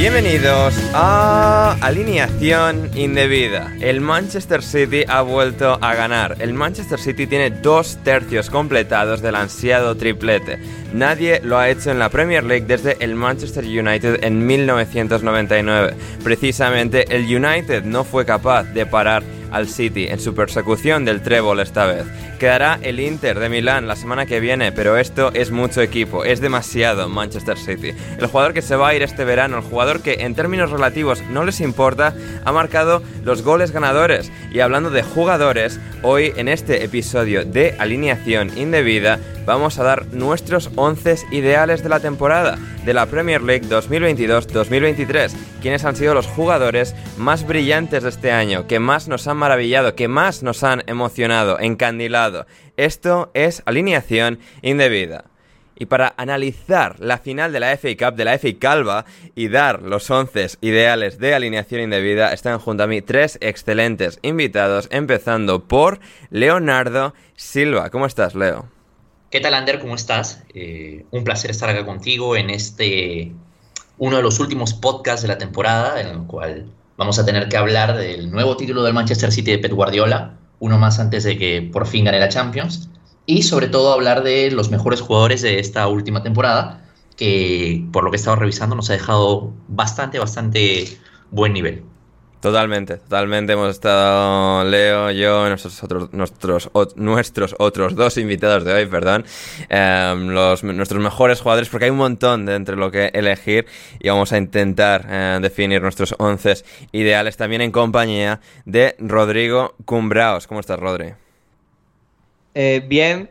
Bienvenidos a Alineación Indebida. El Manchester City ha vuelto a ganar. El Manchester City tiene dos tercios completados del ansiado triplete. Nadie lo ha hecho en la Premier League desde el Manchester United en 1999. Precisamente el United no fue capaz de parar al City en su persecución del trébol esta vez. Quedará el Inter de Milán la semana que viene, pero esto es mucho equipo, es demasiado Manchester City. El jugador que se va a ir este verano, el jugador que en términos relativos no les importa, ha marcado los goles ganadores. Y hablando de jugadores, hoy en este episodio de Alineación Indebida vamos a dar nuestros 11 ideales de la temporada de la Premier League 2022-2023. Quienes han sido los jugadores más brillantes de este año, que más nos han maravillado, que más nos han emocionado, encandilado. Esto es alineación indebida. Y para analizar la final de la FA Cup, de la FA Calva, y dar los 11 ideales de alineación indebida, están junto a mí tres excelentes invitados, empezando por Leonardo Silva. ¿Cómo estás, Leo? ¿Qué tal, Ander? ¿Cómo estás? Eh, un placer estar acá contigo en este, uno de los últimos podcasts de la temporada, en el cual vamos a tener que hablar del nuevo título del Manchester City de Pep Guardiola, uno más antes de que por fin gane la Champions, y sobre todo hablar de los mejores jugadores de esta última temporada, que por lo que he estado revisando nos ha dejado bastante, bastante buen nivel. Totalmente, totalmente. Hemos estado Leo, yo, nuestros otros, nuestros, nuestros otros dos invitados de hoy, perdón, em, los, nuestros mejores jugadores, porque hay un montón de entre lo que elegir y vamos a intentar eh, definir nuestros once ideales también en compañía de Rodrigo Cumbraos. ¿Cómo estás, Rodri? Eh, bien,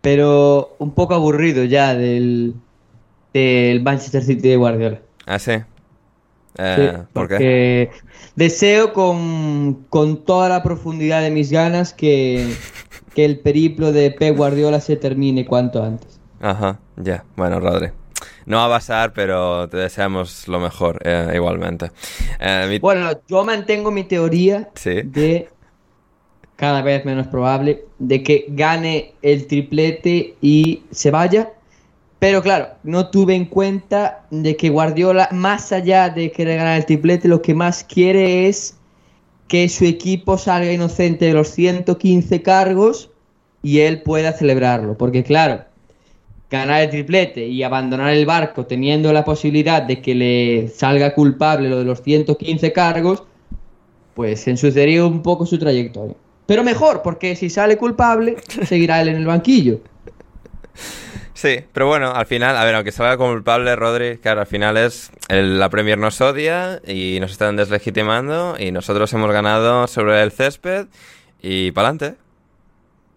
pero un poco aburrido ya del, del Manchester City de Guardiola. Ah, sí. Eh, ¿Por qué? Deseo con, toda la profundidad de mis ganas que, el periplo de Pep Guardiola se termine cuanto antes. Ajá, ya. Bueno, Rodri. No va a pasar, pero te deseamos lo mejor eh, igualmente. Eh, bueno, yo mantengo mi teoría de cada vez menos probable de que gane el triplete y se vaya pero claro, no tuve en cuenta de que Guardiola, más allá de querer ganar el triplete, lo que más quiere es que su equipo salga inocente de los 115 cargos y él pueda celebrarlo. Porque claro, ganar el triplete y abandonar el barco teniendo la posibilidad de que le salga culpable lo de los 115 cargos, pues ensuciaría un poco su trayectoria. Pero mejor, porque si sale culpable, seguirá él en el banquillo. Sí, pero bueno, al final, a ver, aunque salga culpable Rodri, claro, al final es la Premier nos odia y nos están deslegitimando y nosotros hemos ganado sobre el césped y para adelante.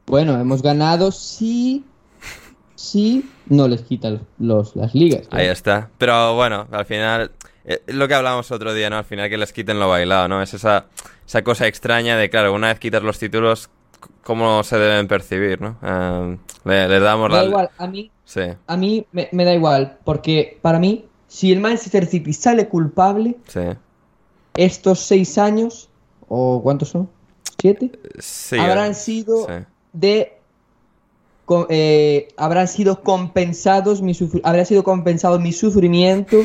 Bueno, hemos ganado si sí no les quitan los, las ligas. Ahí está. Pero bueno, al final, eh, lo que hablábamos otro día, ¿no? Al final que les quiten lo bailado, ¿no? Es esa, esa cosa extraña de, claro, una vez quitas los títulos, cómo se deben percibir, ¿no? Eh, le, damos da igual, a mí, a mí me, da igual, porque para mí si el Manchester City sale culpable, estos seis años, o ¿cuántos son? ¿Siete? habrán sido de eh, habrán sido compensados mi habrá sido compensado mi sufrimiento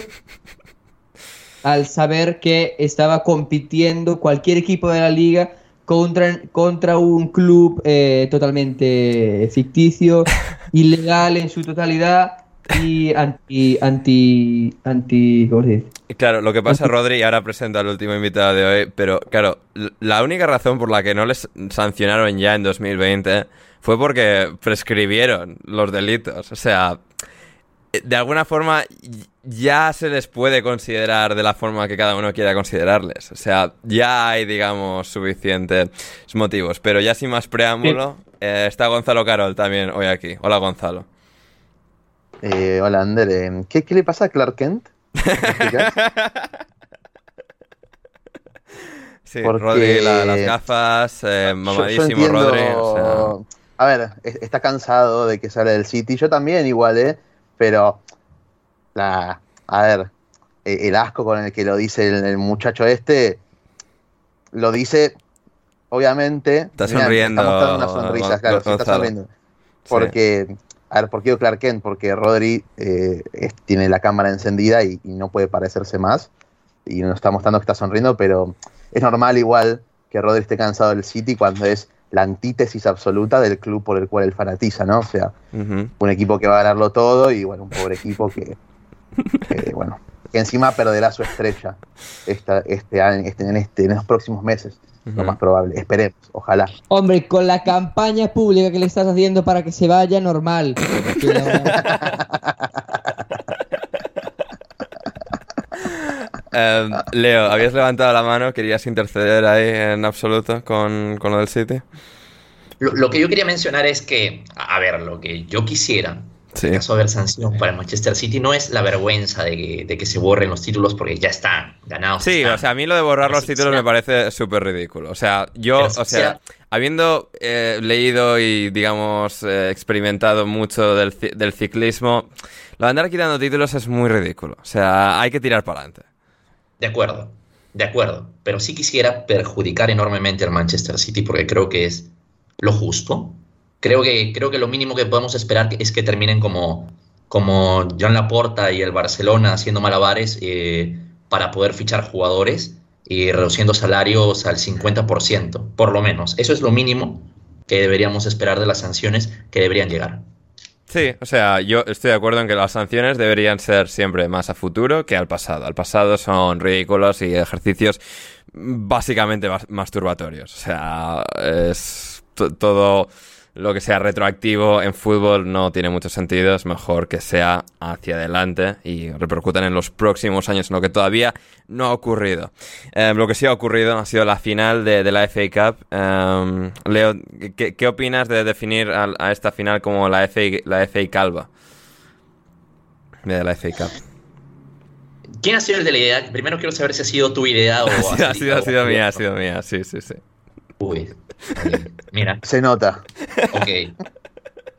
al saber que estaba compitiendo cualquier equipo de la liga contra, contra un club eh, totalmente ficticio, ilegal en su totalidad y anti, anti, anti, ¿cómo se dice? Claro, lo que pasa, Rodri, y ahora presento al último invitado de hoy, pero claro, la única razón por la que no les sancionaron ya en 2020 fue porque prescribieron los delitos. O sea, de alguna forma ya se les puede considerar de la forma que cada uno quiera considerarles. O sea, ya hay, digamos, suficientes motivos. Pero ya sin más preámbulo, eh, está Gonzalo Carol también hoy aquí. Hola, Gonzalo. Eh, hola, Ander. Eh, ¿Qué, le pasa a Clark Kent? sí, Rodri, las gafas, mamadísimo Rodri. A ver, está cansado de que sale del City. Yo también, igual, ¿eh? Pero la, a ver, e, el asco con el que lo dice el, muchacho este, lo dice, obviamente. Está sonriendo. Está mostrando una sonrisa, claro, está sonriendo. Porque, a ver, ¿por qué Clark Kent? Porque Rodri eh, tiene la cámara encendida y, no puede parecerse más. Y nos está mostrando que está sonriendo, pero es normal igual que Rodri esté cansado del City cuando es la antítesis absoluta del club por el cual él fanatiza, ¿no? O sea, un equipo que va a ganarlo todo y bueno, un pobre equipo que, bueno, que encima perderá su estrella esta, este año, este, en, este, en los próximos meses. Lo más probable, esperemos, ojalá. Hombre, con la campaña pública que le estás haciendo para que se vaya, normal. Em, Leo, habías levantado la mano, querías interceder ahí en absoluto con, lo del City. Lo, que yo quería mencionar es que, a ver, lo que yo quisiera, sí. en caso de haber sanción para el Manchester City, no es la vergüenza de que, se borren los títulos porque ya están ganados. Sí, o sea, a mí lo de borrar los títulos me parece súper ridículo. O sea, yo, o sea, habiendo eh, leído y, digamos, eh, experimentado mucho del, del ciclismo, lo de andar quitando títulos es muy ridículo. O sea, hay que tirar para adelante. De acuerdo, de acuerdo. Pero sí quisiera perjudicar enormemente al Manchester City porque creo que es lo justo. Creo que, creo que lo mínimo que podemos esperar es que terminen como, como John Laporta y el Barcelona haciendo malabares eh, para poder fichar jugadores y reduciendo salarios al 50%, por lo menos. Eso es lo mínimo que deberíamos esperar de las sanciones que deberían llegar. Sí, o sea, yo estoy de acuerdo en que las sanciones deberían ser siempre más a futuro que al pasado. Al pasado son ridículos y ejercicios básicamente masturbatorios. O sea, es todo lo que sea retroactivo en fútbol no tiene mucho sentido, es mejor que sea hacia adelante y repercutan en los próximos años en lo que todavía no ha ocurrido. Em, lo que sí ha ocurrido ha sido la final de, la FA Cup. Em, Leo, ¿qué, opinas de definir a, esta final como la FA, la FA Calva? De la FA Cup. ¿Quién ha sido el de la idea? Primero quiero saber si ha sido tu idea o... ha sido, ha sido mía, ha sido mía, sí, sí, sí. Uy, mira. Se nota. Ok.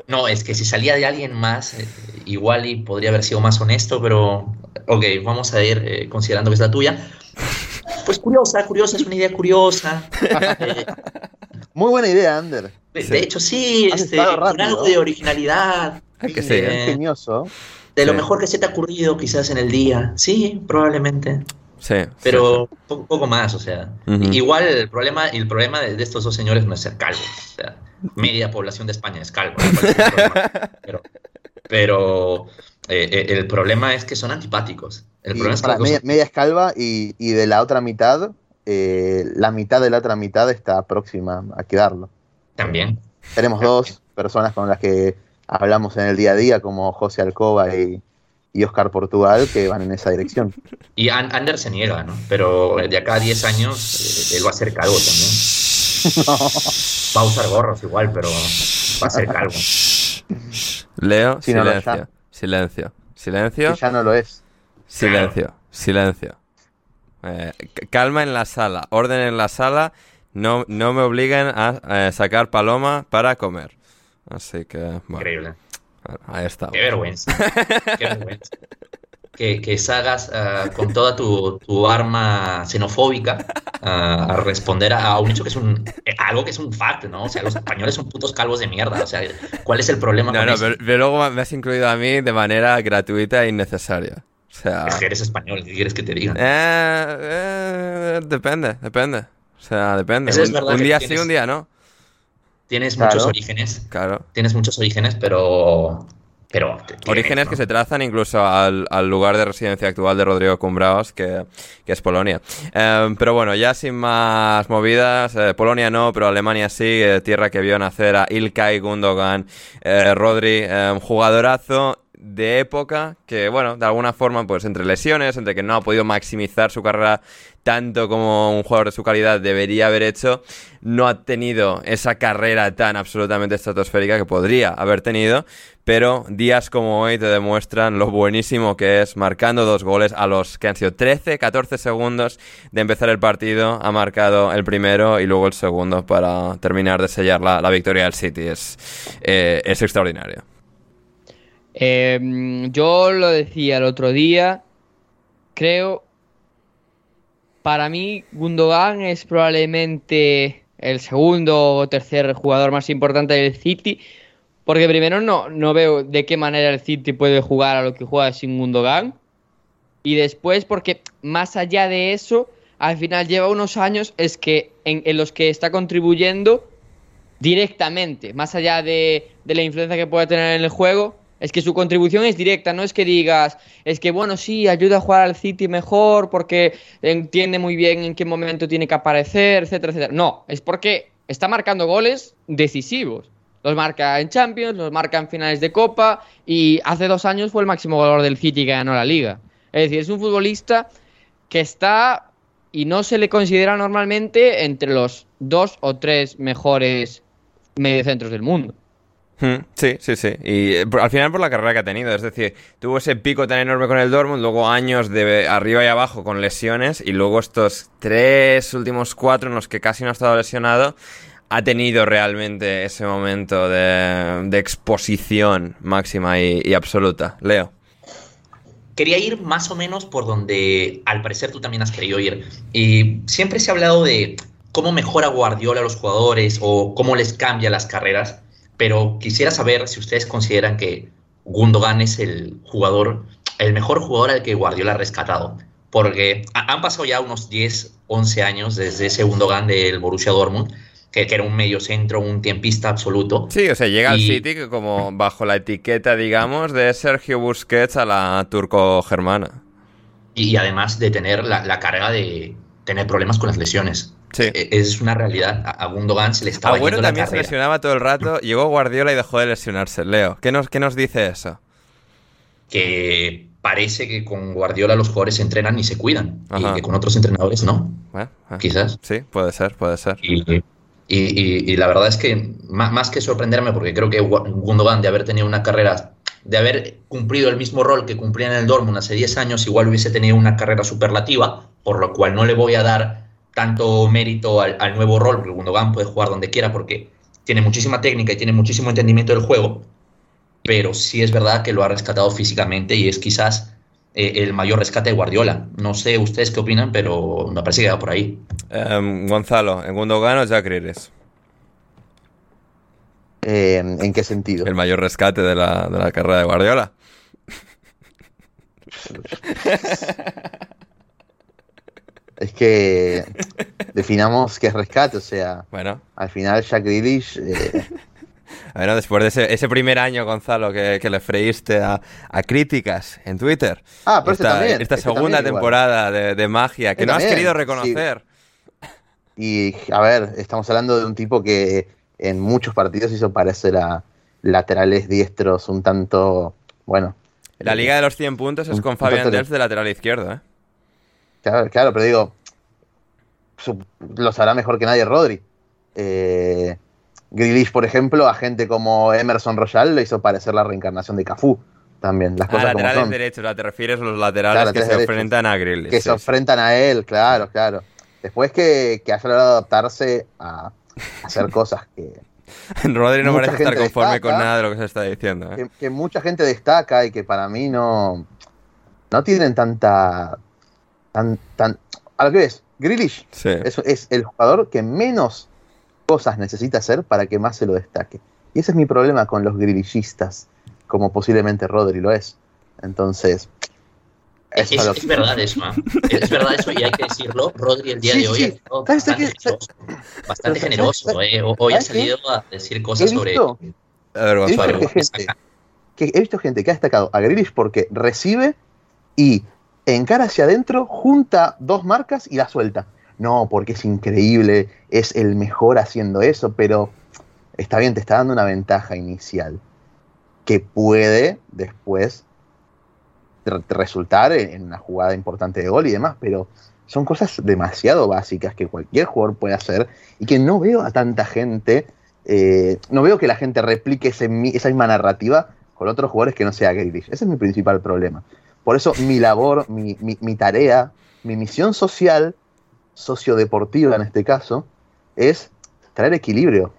No, es que si salía de alguien más, eh, igual y podría haber sido más honesto, pero ok, vamos a ir eh, considerando que es la tuya. Pues curiosa, curiosa, es una idea curiosa. Muy buena idea, Ander. De, hecho, sí, este, con algo de originalidad. que eh, ingenioso. De lo mejor que se te ha ocurrido quizás en el día. Sí, probablemente. Sí. Pero un Poco, más, o sea. Igual el problema, el problema de, estos dos señores no es ser calvos. O sea, media población de España es calvo. pero, eh, eh, el problema es que son antipáticos. El problema es que media, es calva y, de la otra mitad, eh, la mitad de la otra mitad está próxima a quedarlo. También. Tenemos dos personas con las que hablamos en el día a día, como José Alcoba y, y Oscar Portugal que van en esa dirección. Y Ander se niega, ¿no? Pero de acá a 10 años eh, él va a ser calvo también. Va a usar gorros igual, pero va a ser calvo. Leo, silencio, silencio, silencio. ya no lo es. Silencio, silencio. Eh, calma en la sala, orden en la sala. No, no me obliguen a sacar paloma para comer. Así que, Increíble. Ahí está. Qué vergüenza. Qué vergüenza. que, que salgas ah, con toda tu, tu arma xenofóbica ah, a responder a, un hecho que es un algo que es un fact, ¿no? O sea, los españoles son putos calvos de mierda. O sea, ¿cuál es el problema? No, no, Pero, luego me has incluido a mí de manera gratuita e innecesaria. O sea... Es que eres español, ¿qué quieres que te diga? Eh, eh, depende, depende. O sea, depende. un, día sí, un día no. Tienes muchos orígenes. Claro. Tienes muchos orígenes, pero pero Orígenes que se trazan incluso al, lugar de residencia actual de Rodrigo Cumbraos, que, es Polonia. Em, pero bueno, ya sin más movidas, eh, Polonia no, pero Alemania sí, eh, tierra que vio nacer a Ilkay Gundogan, eh, Rodri, em, jugadorazo de época que, bueno, de alguna forma, pues entre lesiones, entre que no ha podido maximizar su carrera tanto como un jugador de su calidad debería haber hecho, no ha tenido esa carrera tan absolutamente estratosférica que podría haber tenido, pero días como hoy te demuestran lo buenísimo que es marcando dos goles a los que han sido 13, 14 segundos de empezar el partido, ha marcado el primero y luego el segundo para terminar de sellar la, victoria del City, es, eh, es extraordinario. Em, yo lo decía el otro día, creo para mí, Gundogan es probablemente el segundo o tercer jugador más importante del City. Porque primero no, no veo de qué manera el City puede jugar a lo que juega sin Gundogan. Y después, porque más allá de eso, al final lleva unos años es que en, los que está contribuyendo directamente, más allá de, de la influencia que puede tener en el juego, es que su contribución es directa, no es que digas, es que bueno, sí, ayuda a jugar al City mejor porque entiende muy bien en qué momento tiene que aparecer, etcétera, etcétera. No, es porque está marcando goles decisivos. Los marca en Champions, los marca en finales de Copa y hace dos años fue el máximo goleador del City que ganó la liga. Es decir, es un futbolista que está y no se le considera normalmente entre los dos o tres mejores mediocentros del mundo. Sí, sí, sí. Y eh, al final por la carrera que ha tenido. Es decir, tuvo ese pico tan enorme con el Dortmund, luego años de arriba y abajo con lesiones, y luego estos tres últimos cuatro en los que casi no ha estado lesionado, ha tenido realmente ese momento de, exposición máxima y, absoluta. Leo. Quería ir más o menos por donde al parecer tú también has querido ir. Y siempre se ha hablado de cómo mejora Guardiola a los jugadores o cómo les cambia las carreras pero quisiera saber si ustedes consideran que Gundogan es el jugador, el mejor jugador al que Guardiola ha rescatado. Porque han pasado ya unos 10, 11 años desde ese Gundogan del Borussia Dortmund, que, era un medio centro, un tiempista absoluto. Sí, o sea, llega al City como bajo la etiqueta, digamos, de Sergio Busquets a la turco-germana. Y además de tener la, la carga de tener problemas con las lesiones. Sí. E, es una realidad. A Gundogan se le estaba Agüero también se lesionaba todo el rato. Llegó Guardiola y dejó de lesionarse. Leo, ¿qué nos, qué nos dice eso? Que parece que con Guardiola los jugadores se entrenan y se cuidan. Y que con otros entrenadores no. Eh, eh. Quizás. Sí, puede ser, puede ser. Y, y, la verdad es que más, más, que sorprenderme, porque creo que Gundogan de haber tenido una carrera, de haber cumplido el mismo rol que cumplía en el Dortmund hace 10 años, igual hubiese tenido una carrera superlativa, por lo cual no le voy a dar tanto mérito al, nuevo rol, porque Gundogan puede jugar donde quiera porque tiene muchísima técnica y tiene muchísimo entendimiento del juego, pero sí es verdad que lo ha rescatado físicamente y es quizás eh, el mayor rescate de Guardiola. No sé ustedes qué opinan, pero me parece que va por ahí. Em, Gonzalo, ¿en Gundogan o Jack Grealish? Em, ¿En qué sentido? El mayor rescate de la, de la carrera de Guardiola. Es que definamos qué es rescate, o sea, bueno. al final Jack Grealish... Eh... Bueno, después de ese, primer año, Gonzalo, que, le freíste a, críticas en Twitter. Ah, pero esta, también, esta segunda temporada de, magia que no has querido reconocer. Y, a ver, estamos hablando de un tipo que en muchos partidos hizo parecer a laterales diestros un tanto, bueno... La liga de los 100 puntos es con Fabián Delf de lateral izquierdo, ¿eh? Claro, claro, pero digo, lo sabrá mejor que nadie Rodri. Eh, por ejemplo, a gente como Emerson Royal le hizo parecer la reencarnación de Cafú. También, las ah, cosas laterales como son. derechos, te refieres a los laterales que se enfrentan a Grealish. Que se enfrentan a él, claro, claro. Después que, que haya logrado adaptarse a, hacer cosas que, Rodri no parece estar conforme con nada de lo que se está diciendo. ¿eh? Que, que, mucha gente destaca y que para mí no, no tienen tanta. Tan, tan, a lo que ves, Grealish es, es, el jugador que menos cosas necesita hacer para que más se lo destaque. Y ese es mi problema con los Grealishistas, como posiblemente Rodri lo es. Entonces, es, verdad eso, es verdad eso y hay que decirlo. Rodri el día de hoy sí. bastante, generoso, bastante generoso. ¿eh? Hoy ha salido a decir cosas sobre... A ver, he, visto gente, que, he visto gente que ha destacado a Grealish porque recibe y encara hacia adentro, junta dos marcas y la suelta. No, porque es increíble, es el mejor haciendo eso, pero está bien, te está dando una ventaja inicial que puede después resultar en una jugada importante de gol y demás, pero son cosas demasiado básicas que cualquier jugador puede hacer y que no veo a tanta gente, eh, no veo que la gente replique esa misma narrativa con otros jugadores que no sea Grealish. Ese es mi principal problema. Por eso mi labor, mi, mi tarea, mi misión social, sociodeportiva en este caso, es traer equilibrio.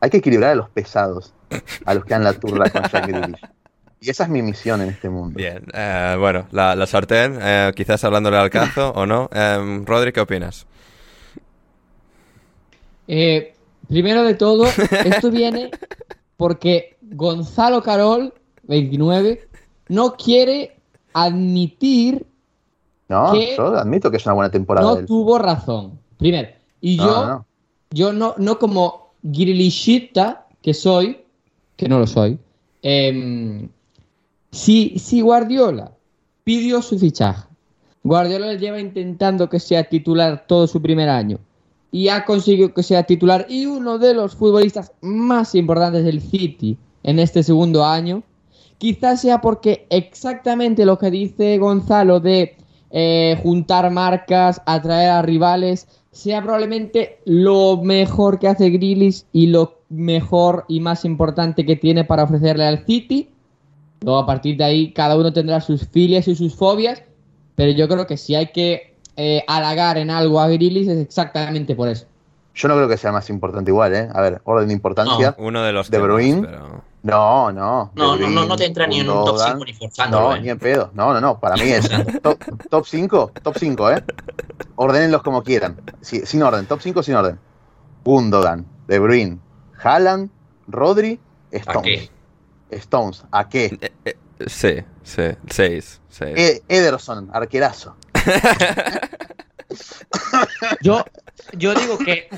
Hay que equilibrar a los pesados, a los que dan la turra con Jack Grealish. Y esa es mi misión en este mundo. Bien, eh, bueno, la, sartén, eh, quizás hablándole al cazo o no. Eh, Rodri, ¿qué opinas? Eh, primero de todo, esto viene porque Gonzalo Carol, 29, no quiere admitir. No, yo admito que es una buena temporada. No tuvo razón. Primero. Y yo, yo no, no como Grilishita, que soy, que no lo soy, eh, si, si Guardiola pidió su fichaje, Guardiola lleva intentando que sea titular todo su primer año y ha conseguido que sea titular y uno de los futbolistas más importantes del City en este segundo año, quizás sea porque exactamente lo que dice Gonzalo de eh, juntar marcas, atraer a rivales, sea probablemente lo mejor que hace Grillis y lo mejor y más importante que tiene para ofrecerle al City Luego a partir de ahí cada uno tendrá sus filias y sus fobias, pero yo creo que si hay que eh, halagar en algo a Grilis es exactamente por eso. Yo no creo que sea más importante igual, ¿eh? A ver, orden de importancia. uno de los de Bruin. No, no. No, no, no, te entra ni en un top 5 ni forzando. No, ni en pedo. No, no, no. Para mí es top, 5, top 5, ¿eh? Ordenenlos como quieran. sin orden, top 5 sin orden. Gundogan, De Bruyne, Haaland, Rodri, Stones. Stones, ¿a qué? Eh, eh, sí, sí, seis. E, Ederson, arquerazo. yo, yo digo que,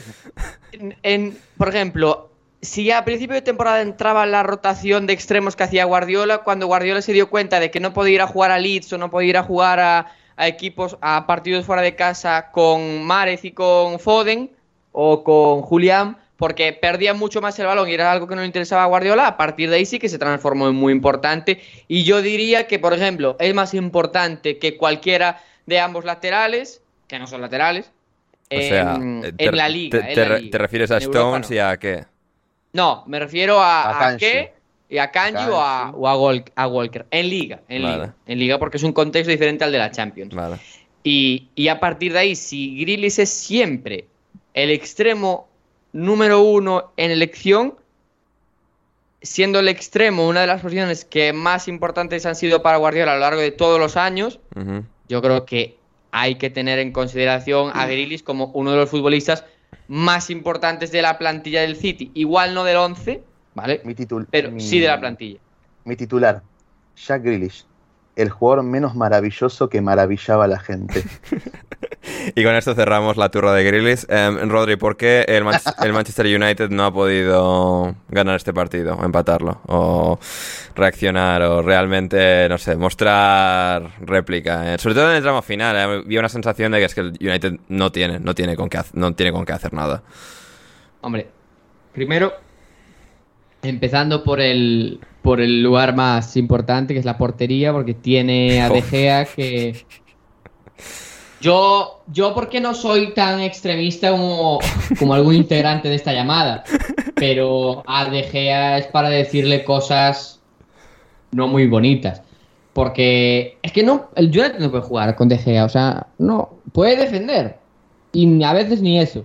en, por ejemplo, si a principio de temporada entraba la rotación de extremos que hacía Guardiola, cuando Guardiola se dio cuenta de que no podía ir a jugar a Leeds o no podía ir a jugar a, a equipos, a partidos fuera de casa con Márez y con Foden o con Julián, porque perdía mucho más el balón y era algo que no le interesaba a Guardiola, a partir de ahí sí que se transformó en muy importante. Y yo diría que, por ejemplo, es más importante que cualquiera de ambos laterales, que no son laterales, en, la liga. Te, refieres a Stones y a qué? No, me refiero a, a, qué y a Kanji o, a, Walker. En liga, en liga. En liga porque es un contexto diferente al de la Champions. Y, y, a partir de ahí, si Grillis es siempre el extremo número uno en elección, siendo el extremo una de las posiciones que más importantes han sido para Guardiola a lo largo de todos los años, yo creo que hay que tener en consideración a Grealish como uno de los futbolistas más importantes de la plantilla del City. Igual no del 11, ¿vale? Mi titular, pero sí de la plantilla. Mi titular, Jack Grealish, el jugador menos maravilloso que maravillaba a la gente. y con esto cerramos la turra de Grillis. Em, Rodri, ¿por qué el, Manchester United no ha podido ganar este partido, o empatarlo, o reaccionar, o realmente, no sé, mostrar réplica? Eh, sobre todo en el tramo final, eh, había una sensación de que es que el United no tiene, no tiene con qué, no tiene con qué hacer nada. Hombre, primero, empezando por el, por el lugar más importante, que es la portería, porque tiene a De Gea que yo, yo porque no soy tan extremista como, como algún integrante de esta llamada, pero a De Gea es para decirle cosas no muy bonitas. Porque es que no, el United no puede jugar con De Gea, o sea, no, puede defender. Y a veces ni eso.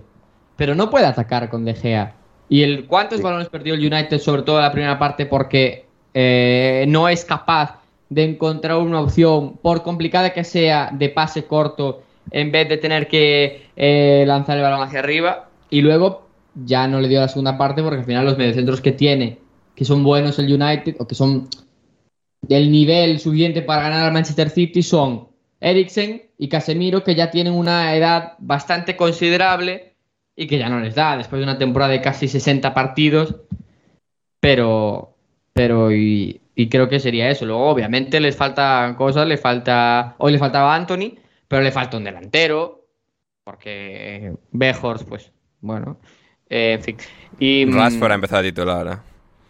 Pero no puede atacar con De Gea. Y el cuántos balones perdió el United, sobre todo en la primera parte, porque eh, no es capaz de encontrar una opción, por complicada que sea, de pase corto, en vez de tener que eh, lanzar el balón hacia arriba. Y luego ya no le dio la segunda parte porque al final los mediocentros que tiene, que son buenos el United, o que son del nivel suficiente para ganar al Manchester City, son Eriksen y Casemiro, que ya tienen una edad bastante considerable y que ya no les da, después de una temporada de casi 60 partidos. Pero, pero, y, creo que sería eso. Luego, obviamente, les falta cosas, le falta. Hoy le faltaba Anthony, pero le falta un delantero. Porque Bejors, pues, bueno. Eh, en fin. Y, Rashford ha empezado a titular. ¿eh?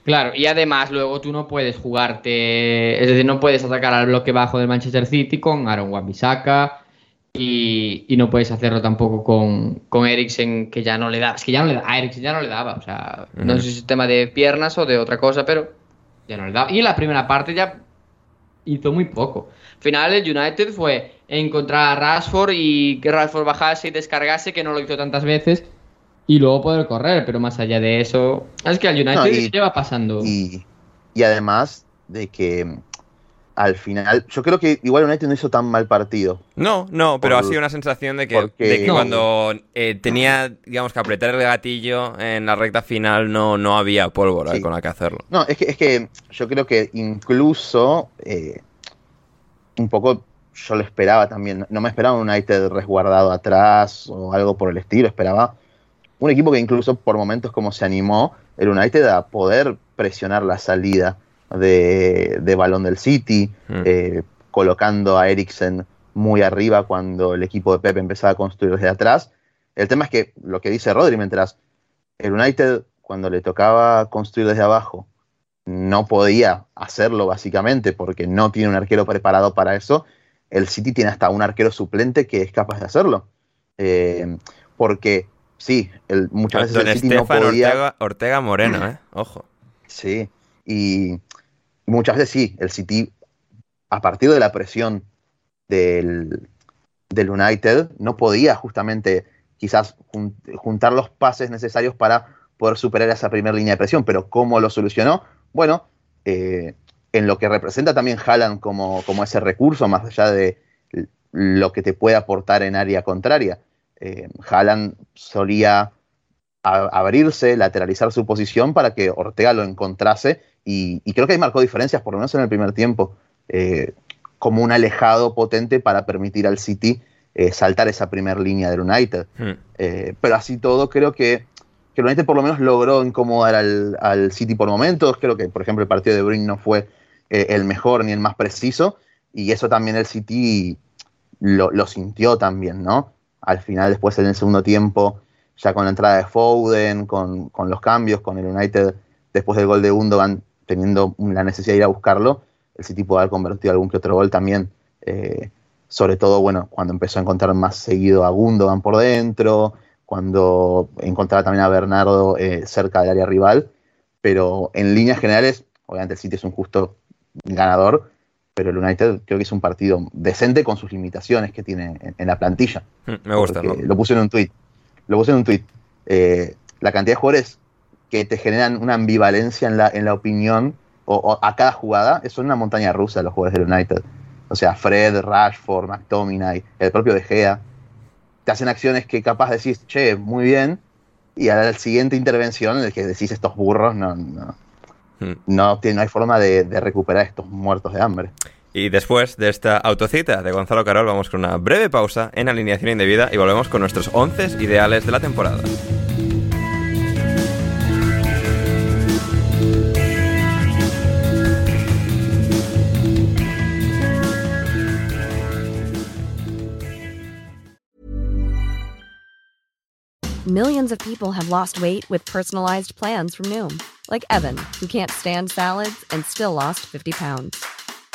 Claro, y además luego tú no puedes jugarte, es decir, no puedes atacar al bloque bajo del Manchester City con Aaron Wan-Bissaka y, no puedes hacerlo tampoco con, con Eriksen que ya no le da, es que ya no le da, a Eriksen ya no le daba, o sea, no sé si es tema de piernas o de otra cosa, pero ya no le daba. Y en la primera parte ya hizo muy poco. Al final el United fue encontrar a Rashford y que Rashford bajase y descargase, que no lo hizo tantas veces y luego poder correr, pero más allá de eso, es que al United se lleva pasando. Y, además de que al final, yo creo que igual United no hizo tan mal partido. No, no, pero ha sido una sensación de que, cuando eh, tenía, digamos, que apretar el gatillo en la recta final no, no había pólvora con la que hacerlo. No, es que, es que yo creo que incluso eh, un poco yo lo esperaba también. No me esperaba un United resguardado atrás o algo por el estilo, esperaba un equipo que incluso por momentos como se animó el United a poder presionar la salida de, balón del City, mm. eh, colocando a Eriksen muy arriba cuando el equipo de Pep empezaba a construir desde atrás. El tema es que lo que dice Rodri, mientras el United cuando le tocaba construir desde abajo no podía hacerlo básicamente porque no tiene un arquero preparado para eso, el City tiene hasta un arquero suplente que es capaz de hacerlo. Eh, porque sí, el, muchas veces el City no podía... Ortega, Moreno, ¿eh? Ojo. Sí, y muchas veces sí, el City, a partir de la presión del, del United, no podía justamente quizás juntar los pases necesarios para poder superar esa primera línea de presión, pero ¿cómo lo solucionó? Bueno, eh, en lo que representa también Haaland como, como ese recurso, más allá de lo que te puede aportar en área contraria eh, Haaland solía abrirse, lateralizar su posición para que Ortega lo encontrase y, creo que ahí marcó diferencias, por lo menos en el primer tiempo, eh, como un alejado potente para permitir al City eh, saltar esa primera línea del United. Hmm. Eh, pero así todo, creo que, que, el United por lo menos logró incomodar al, City por momentos. Creo que, por ejemplo, el partido de Brink no fue el mejor ni el más preciso y eso también el City lo, lo sintió también, ¿no? al final después en el segundo tiempo, ya con la entrada de Foden, con, los cambios, con el United después del gol de Gundogan teniendo la necesidad de ir a buscarlo, el City puede haber convertido algún que otro gol también. Eh, sobre todo, bueno, cuando empezó a encontrar más seguido a Gundogan por dentro, cuando encontraba también a Bernardo eh, cerca del área rival, pero en líneas generales, obviamente el City es un justo ganador, pero el United creo que es un partido decente con sus limitaciones que tiene en, la plantilla. Mm, me gusta. Lo puse en un tweet. Lo puse en un tweet. Eh, la cantidad de jugadores que te generan una ambivalencia en la, en la opinión o, a cada jugada es una montaña rusa los jugadores del United. O sea, Fred, Rashford, McTominay, el propio De Gea, te hacen acciones que capaz decís, che, muy bien, y a la siguiente intervención en el que decís estos burros, no, no, Mm. no, no hay forma de, recuperar estos muertos de hambre. Y después de esta autocita de Gonzalo Carol, vamos con una breve pausa en alineación indebida y volvemos con nuestros 11 ideales de la temporada. Millions of people have lost weight with personalized plans from Noom. like Evan, who can't stand salads and still lost 50 pounds.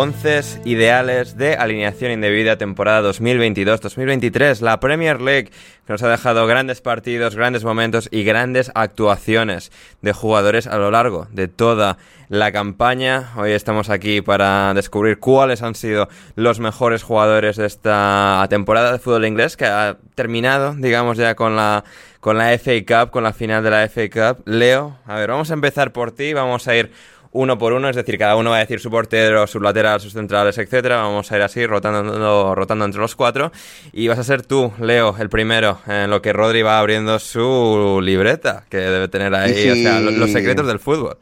Once ideales de alineación indebida temporada 2022-2023. La Premier League que nos ha dejado grandes partidos, grandes momentos y grandes actuaciones de jugadores a lo largo de toda la campaña. Hoy estamos aquí para descubrir cuáles han sido los mejores jugadores de esta temporada de fútbol inglés que ha terminado, digamos, ya con la con la FA Cup, con la final de la FA Cup. Leo, a ver, vamos a empezar por ti, vamos a ir uno por uno, es decir, cada uno va a decir su portero, su lateral, sus centrales, etcétera. Vamos a ir así, rotando, rotando entre los cuatro. Y vas a ser tú, Leo, el primero, en lo que Rodri va abriendo su libreta, que debe tener ahí, o sea, los secretos del fútbol.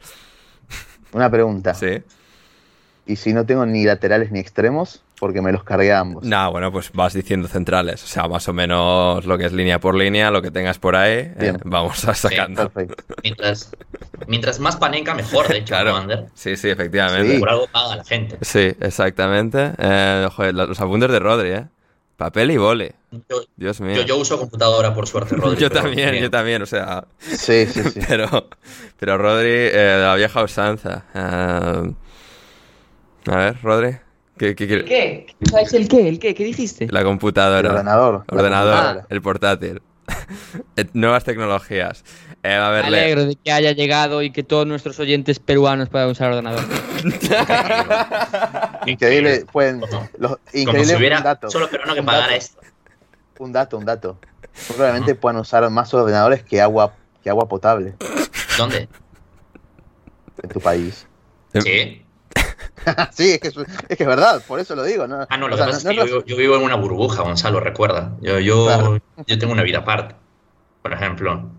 Una pregunta. Sí. ¿Y si no tengo ni laterales ni extremos? Porque me los cargué a ambos. No, bueno, pues vas diciendo centrales, o sea, más o menos lo que es línea por línea, lo que tengas por ahí, eh, vamos a sacando. mientras, mientras, más panenca, mejor, de hecho, claro. Sí, sí, efectivamente. Por algo paga la gente. Sí, exactamente. Eh, joder, los apuntes de Rodri, ¿eh? Papel y bole. Dios mío. Yo, uso computadora, por suerte, Rodri. yo también, yo también, o sea. Sí, sí, sí. pero, pero Rodri, eh, la vieja usanza. a ver, Rodri. ¿Qué, qué, qué? ¿Qué? ¿Sabes el qué? ¿El qué? ¿Qué dijiste? La computadora. El ordenador. Ordenador, el portátil. Eh, nuevas tecnologías. Eh, a ver, Me alegro de que haya llegado y que todos nuestros oyentes peruanos puedan usar ordenador. increíble, pueden. Los, increíble Como si hubiera un dato. solo peruano que pagara esto. Un dato, un dato. Probablemente puedan usar más ordenadores que agua, que agua potable. ¿Dónde? En tu país. Sí. sí, es que es, es, que es verdad, por eso lo digo. ¿no? Ah, no, lo que pasa es que yo, yo, vivo en una burbuja, Gonzalo, recuerda. Yo, yo, yo tengo una vida aparte, por ejemplo.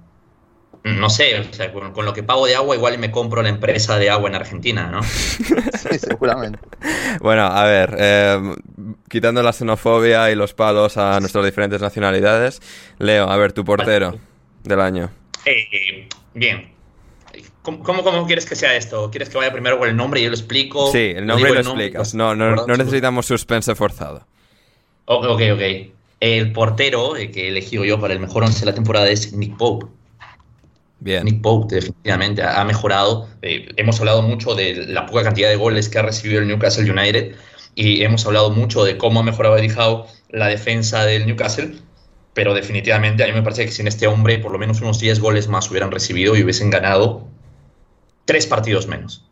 No sé, o sea, con, lo que pago de agua igual me compro la empresa de agua en Argentina, ¿no? sí, seguramente. bueno, a ver, eh, quitando la xenofobia y los palos a nuestras diferentes nacionalidades, Leo, a ver, tu portero del año. Eh, bien, ¿Cómo, ¿Cómo, quieres que sea esto? ¿Quieres que vaya primero con el nombre y yo lo explico? Sí, el nombre y lo, explicas. No, no, no, necesitamos suspense forzado. Ok, ok, ok. El portero eh, que he elegido yo para el mejor once de la temporada es Nick Pope. Bien. Nick Pope definitivamente ha mejorado. Eh, hemos hablado mucho de la poca cantidad de goles que ha recibido el Newcastle United y hemos hablado mucho de cómo ha mejorado Eddie Howe la defensa del Newcastle pero definitivamente a mí me parece que sin este hombre por lo menos unos 10 goles más hubieran recibido y hubiesen ganado tres partidos menos,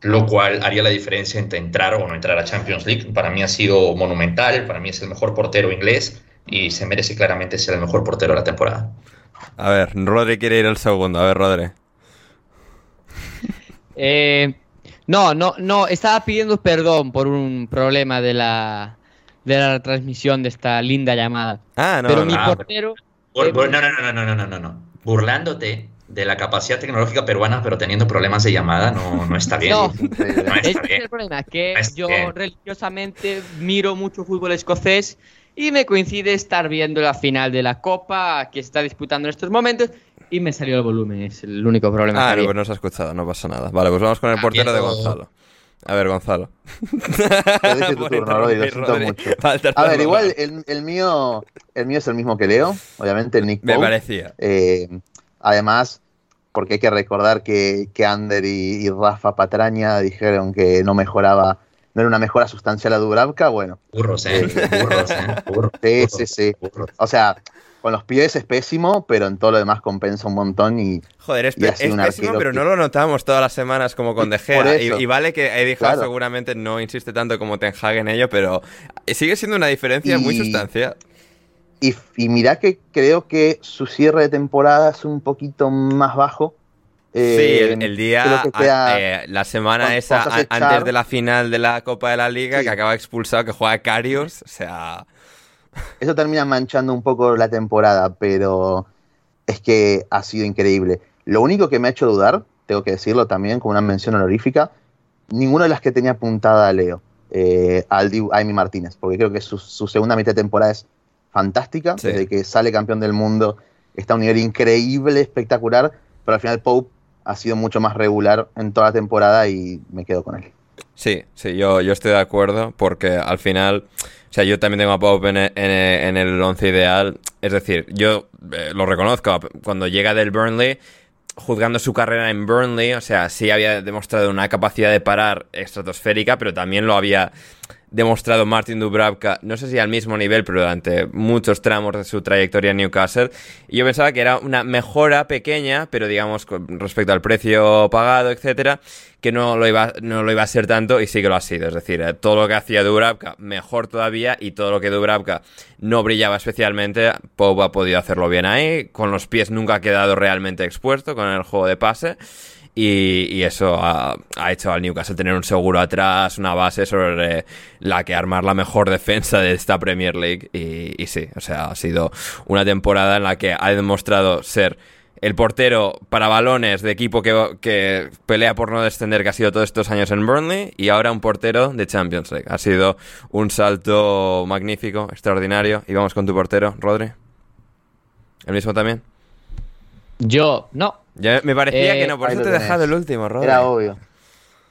lo cual haría la diferencia entre entrar o no entrar a Champions League. Para mí ha sido monumental, para mí es el mejor portero inglés y se merece claramente ser el mejor portero de la temporada. A ver, Rodri quiere ir al segundo. A ver, Rodri. Eh, no, no, no, estaba pidiendo perdón por un problema de la, de la transmisión de esta linda llamada. Ah, no, Pero mi portero... no, no, no, no, no, no, no, no. Burlándote de la capacidad tecnológica peruana, pero teniendo problemas de llamada, no, no está bien. No, es el problema, que yo religiosamente miro mucho fútbol escocés y me coincide estar viendo la final de la Copa que se está disputando en estos momentos y me salió el volumen, es el único problema. Ah, no, pues no se ha escuchado, no pasa nada. Vale, pues vamos con el ah, portero de Gonzalo. A ver, Gonzalo. tu turno, lo siento mucho. A ver, igual el, el, mío, el mío es el mismo que Leo, obviamente, el Nick Me parecía. Eh, además, porque hay que recordar que, que Ander y, Rafa Patraña dijeron que no mejoraba, no era una mejora sustancial a Dubravka, bueno. Burros, ¿eh? Burros, ¿eh? sí, sí, sí. O sea, con los pies es pésimo, pero en todo lo demás compensa un montón y. Joder, es, pésimo, pero no lo notamos todas las semanas como con De Gea. Y, vale que Eddie Howe seguramente no insiste tanto como Ten Hag en ello, pero sigue siendo una diferencia muy sustancial. Y, y mira que creo que su cierre de temporada es un poquito más bajo. sí, el, eh, día, eh, la semana esa antes de la final de la Copa de la Liga, que acaba expulsado, que juega Carius, o sea... Eso termina manchando un poco la temporada, pero es que ha sido increíble. Lo único que me ha hecho dudar, tengo que decirlo también con una mención honorífica, ninguna de las que tenía apuntada a Leo, eh, Aldi Amy Martínez, porque creo que su, segunda mitad de temporada es fantástica, desde que sale campeón del mundo está a un nivel increíble, espectacular, pero al final Pope ha sido mucho más regular en toda la temporada y me quedo con él. Sí, sí, yo, yo estoy de acuerdo porque al final, o sea, yo también tengo a Pope en, en, el once ideal, es decir, yo eh, lo reconozco, cuando llega del Burnley juzgando su carrera en Burnley, o sea, sí había demostrado una capacidad de parar estratosférica, pero también lo había demostrado Martin Dubravka, no sé si al mismo nivel, pero durante muchos tramos de su trayectoria en Newcastle. Y yo pensaba que era una mejora pequeña, pero digamos respecto al precio pagado, etcétera, que no lo iba, no lo iba a ser tanto y sí que lo ha sido. Es decir, eh, todo lo que hacía Dubravka mejor todavía y todo lo que Dubravka no brillaba especialmente, Pope ha podido hacerlo bien ahí. Con los pies nunca ha quedado realmente expuesto con el juego de pase. Y, eso ha, hecho al Newcastle tener un seguro atrás, una base sobre la que armar la mejor defensa de esta Premier League. Y, sí, o sea, ha sido una temporada en la que ha demostrado ser el portero para balones de equipo que, que, pelea por no descender, que ha sido todos estos años en Burnley, y ahora un portero de Champions League. Ha sido un salto magnífico, extraordinario. Y vamos con tu portero, Rodri. ¿El mismo también? Yo, no. Ya me parecía que no, por eso te he dejado el último, Rodri. Era obvio.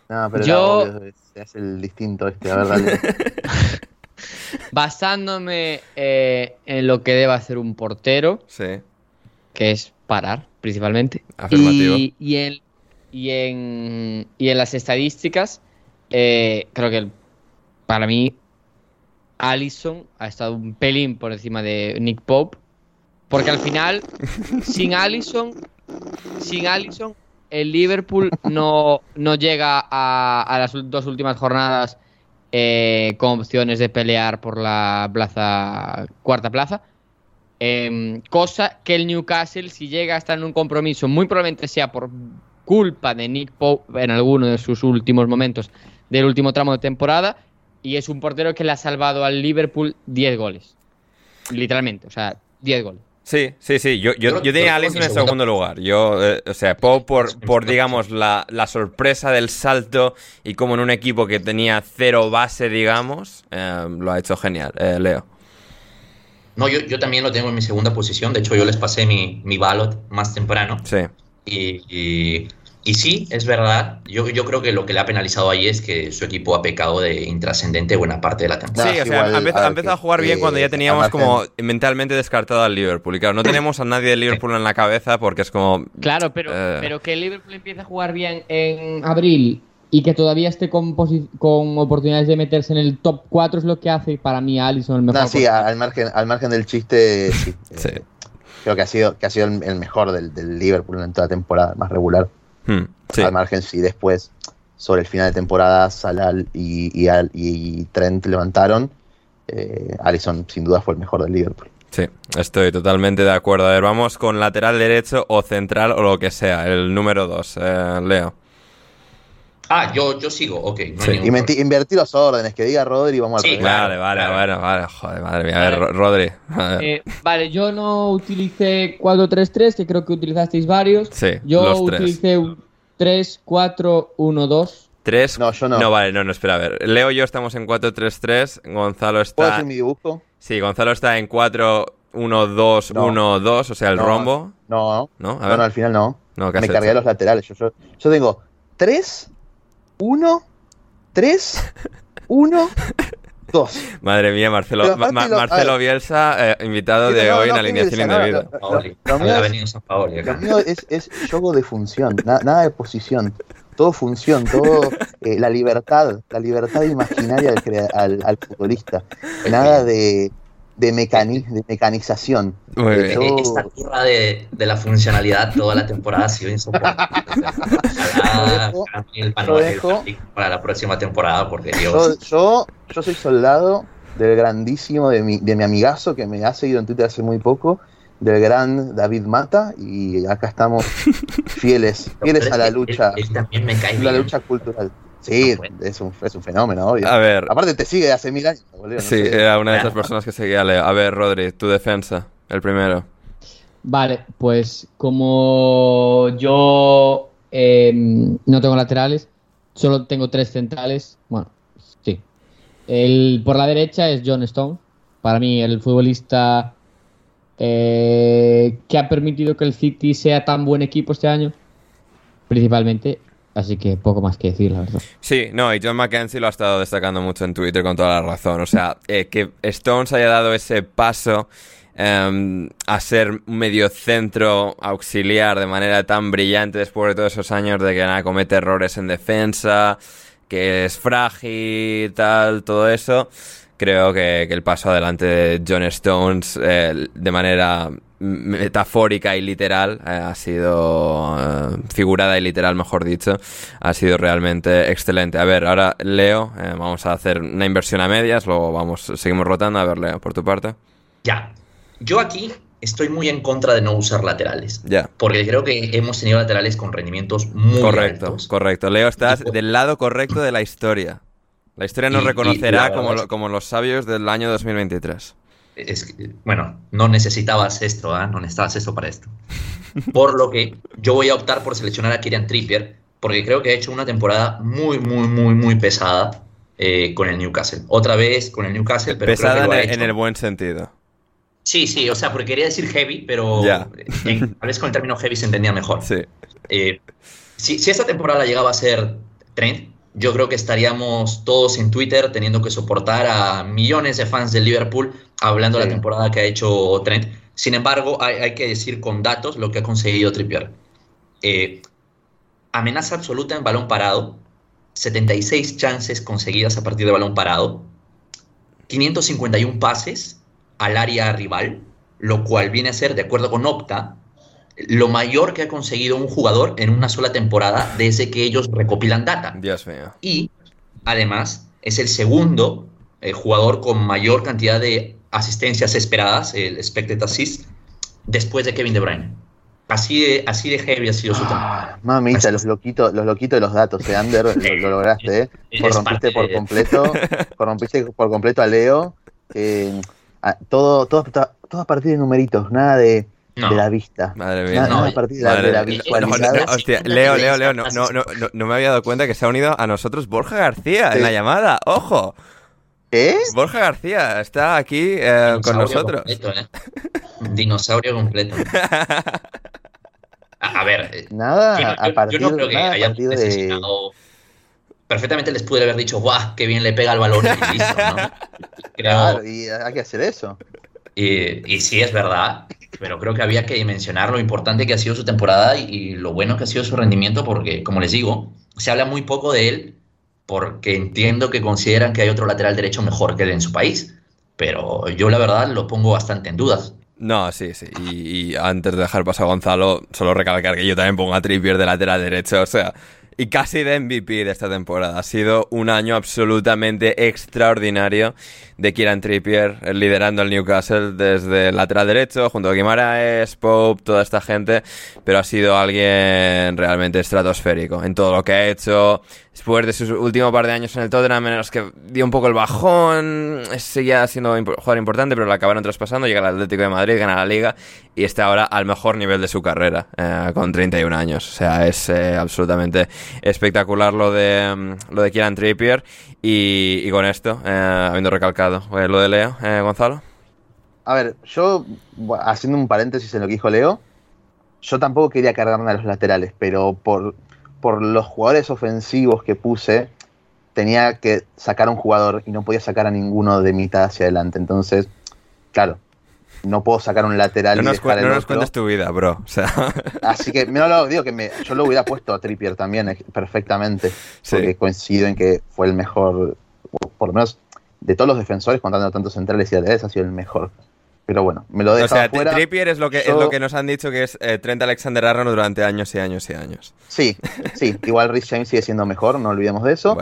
No, pero Yo... era obvio. Es el distinto este, a ver, Basándome eh, en lo que debe hacer un portero, sí. que es parar, principalmente. Afirmativo. Y, y, en, y, en, y en las estadísticas, eh, creo que para mí, Allison ha estado un pelín por encima de Nick Pope. Porque al final, sin Allison, sin Allison, el Liverpool no, no llega a, las dos últimas jornadas eh, con opciones de pelear por la plaza cuarta plaza. Em, cosa que el Newcastle, si llega a estar en un compromiso, muy probablemente sea por culpa de Nick Pope en alguno de sus últimos momentos del último tramo de temporada. Y es un portero que le ha salvado al Liverpool 10 goles. Literalmente, o sea, 10 goles. Sí, sí, sí. Yo, yo, yo tenía a Alisson en segundo lugar. Yo, eh, o sea, Pau por, por digamos, la, sorpresa del salto y como en un equipo que tenía cero base, digamos, eh, lo ha hecho genial. Eh, Leo. No, yo, yo también lo tengo en mi segunda posición. De hecho, yo les pasé mi, mi ballot más temprano. Sí. y y sí, es verdad. Yo, yo creo que lo que le ha penalizado ahí es que su equipo ha pecado de intrascendente buena parte de la temporada. Sí, o sea, ha empezado a, jugar bien cuando ya teníamos como mentalmente descartado al Liverpool. Y claro, no tenemos a nadie del Liverpool en la cabeza porque es como. Claro, pero, eh, pero que el Liverpool empiece a jugar bien en abril y que todavía esté con, con oportunidades de meterse en el top 4 es lo que hace para mí a Alisson el mejor. No, sí, al margen, al margen del chiste, sí. Eh, creo que ha sido, que ha sido el, mejor del, del Liverpool en toda la temporada, más regular. Hmm, Al margen, si después, sobre el final de temporada, Salal y, y, Trent levantaron, eh, Allison sin duda fue el mejor del Liverpool. Sí, estoy totalmente de acuerdo. A ver, vamos con lateral derecho o central o lo que sea, el número 2, eh, Leo. Ah, yo, yo sigo, ok. invertir los órdenes, que diga Rodri y vamos al Vale, vale, vale, vale, joder, madre mía. A ver, Rodri. Eh, vale, yo no utilicé 4-3-3, que creo que utilizasteis varios. Sí, Yo utilicé un 3-4-1-2. 3. No, yo no. No, vale, no, no, espera, a ver. Leo y yo estamos en 4-3-3. Gonzalo está. ¿Puedo hacer mi dibujo? Sí, Gonzalo está en 4-1-2-1-2, o sea, el rombo. No, no. A ver. No, al final no. no Me cargué los laterales. Yo, yo, yo tengo 3, 1, 3, 1, 2. Madre mía, Marcelo, Marcelo Bielsa, eh, invitado de hoy en Alineación Indebida. Lo, mío es, es, juego de función, nada de posición. Todo función, todo eh, la libertad, la libertad imaginaria al, al futbolista. Nada de de, de mecanización. Esta curva de, de, la funcionalidad toda la temporada ha sido insoportable. el para la próxima temporada, porque Dios. Yo, yo, soy soldado del grandísimo, de mi, de mi amigazo que me ha seguido en Twitter hace muy poco, del gran David Mata, y acá estamos fieles, fieles a la lucha, la lucha cultural. Sí, es un, es un fenómeno, obvio. A ver. Aparte te sigue hace mil años. sí, era una de esas personas que seguía a A ver, Rodri, tu defensa, el primero. Vale, pues como yo em, no tengo laterales, solo tengo tres centrales. Bueno, sí. El, por la derecha es John Stone. Para mí, el futbolista eh, que ha permitido que el City sea tan buen equipo este año. Principalmente. Así que poco más que decir, la verdad. Sí, no, y John McKenzie lo ha estado destacando mucho en Twitter con toda la razón. O sea, eh, que Stones haya dado ese paso Em, a ser un medio centro auxiliar de manera tan brillante después de todos esos años de que nada, comete errores en defensa, que es frágil, tal, todo eso. Creo que, el paso adelante de John Stones eh, de manera metafórica y literal eh, ha sido eh, figurada y literal mejor dicho ha sido realmente excelente a ver ahora Leo vamos a hacer una inversión a medias luego vamos seguimos rotando a ver Leo por tu parte ya yo aquí estoy muy en contra de no usar laterales. Ya. Porque creo que hemos tenido laterales con rendimientos muy correcto, altos. Correcto, Leo, estás del lado correcto de la historia. La historia nos reconocerá como, como, los sabios del año 2023. Es bueno, no necesitabas esto, ¿eh? no necesitabas esto para esto. Por lo que yo voy a optar por seleccionar a Kieran Trippier, porque creo que ha hecho una temporada muy, muy, muy, muy pesada eh, con el Newcastle. Otra vez con el Newcastle, pero pesada en el buen sentido. Sí, sí, o sea, porque quería decir heavy, pero a veces con el término heavy se entendía mejor. Sí. Eh, si, esta temporada llegaba a ser trend, yo creo que estaríamos todos en Twitter teniendo que soportar a millones de fans del Liverpool hablando de la temporada que ha hecho Trent. Sin embargo, hay, que decir con datos lo que ha conseguido Trippier. Eh, amenaza absoluta en balón parado, 76 chances conseguidas a partir de balón parado, 551 pases al área rival, lo cual viene a ser, de acuerdo con Opta, lo mayor que ha conseguido un jugador en una sola temporada desde que ellos recopilan data. Dios mío. Y además es el segundo eh, jugador con mayor cantidad de asistencias esperadas, el expected assist, después de Kevin De Bruyne. Así de, así de heavy ha sido su ah, Mamita, los loquitos, los loquitos de los datos, ¿eh, Ander? Lo, lograste, ¿eh? Corrompiste por completo, corrompiste por completo a Leo. Eh, todo, todo, todo a partir de numeritos, nada de, de la vista. Madre mía. Nada, a partir de la, de la hostia, Leo, Leo, Leo, no, no, no, no, me había dado cuenta que se ha unido a nosotros Borja García en la llamada. ¡Ojo! ¿Qué? Borja García está aquí eh, con nosotros. Completo, ¿eh? Dinosaurio completo. A, ver. Eh, nada, yo, a partir, yo no creo que haya necesitado perfectamente les pude haber dicho, ¡guau! ¡Qué bien le pega el balón! Y listo, ¿no? Claro, y hay que hacer eso. Y, sí, es verdad, pero creo que había que mencionar lo importante que ha sido su temporada y, lo bueno que ha sido su rendimiento, porque, como les digo, se habla muy poco de él, porque entiendo que consideran que hay otro lateral derecho mejor que él en su país, pero yo la verdad lo pongo bastante en dudas. No, sí, sí. Y, antes de dejar pasar a Gonzalo, solo recalcar que yo también pongo a Trippier de lateral derecho. O sea, y casi de MVP de esta temporada. Ha sido un año absolutamente extraordinario de Kieran Trippier eh, liderando el Newcastle desde el lateral derecho, junto a Guimaraes, Pope, toda esta gente, pero ha sido alguien realmente estratosférico en todo lo que ha hecho. Después de su último par de años en el Tottenham, en los que dio un poco el bajón, seguía siendo un jugador importante, pero lo acabaron traspasando, llega al Atlético de Madrid, gana la Liga y está ahora al mejor nivel de su carrera, eh, con 31 años. O sea, es eh, absolutamente espectacular lo de, mm, lo de Kieran Trippier. Y, con esto, eh, habiendo recalcado lo de Leo, Gonzalo. A ver, yo, haciendo un paréntesis en lo que dijo Leo, yo tampoco quería cargarme a los laterales, pero por, por los jugadores ofensivos que puse, tenía que sacar a un jugador y no podía sacar a ninguno de mitad hacia adelante. Entonces, claro, no puedo sacar un lateral no y nos, no nos cuentes tu vida, bro. Así que no lo digo que me, yo lo hubiera puesto a Trippier también eh, perfectamente, porque coincido en que fue el mejor, por lo menos de todos los defensores, contando tantos centrales y laterales, ha sido el mejor. Pero bueno, me lo dejo O sea, Trippier es lo que es lo que nos han dicho que es eh, Trent Alexander Arnold durante años y años y años. Sí, sí, igual Rich James sigue siendo mejor, no olvidemos de eso.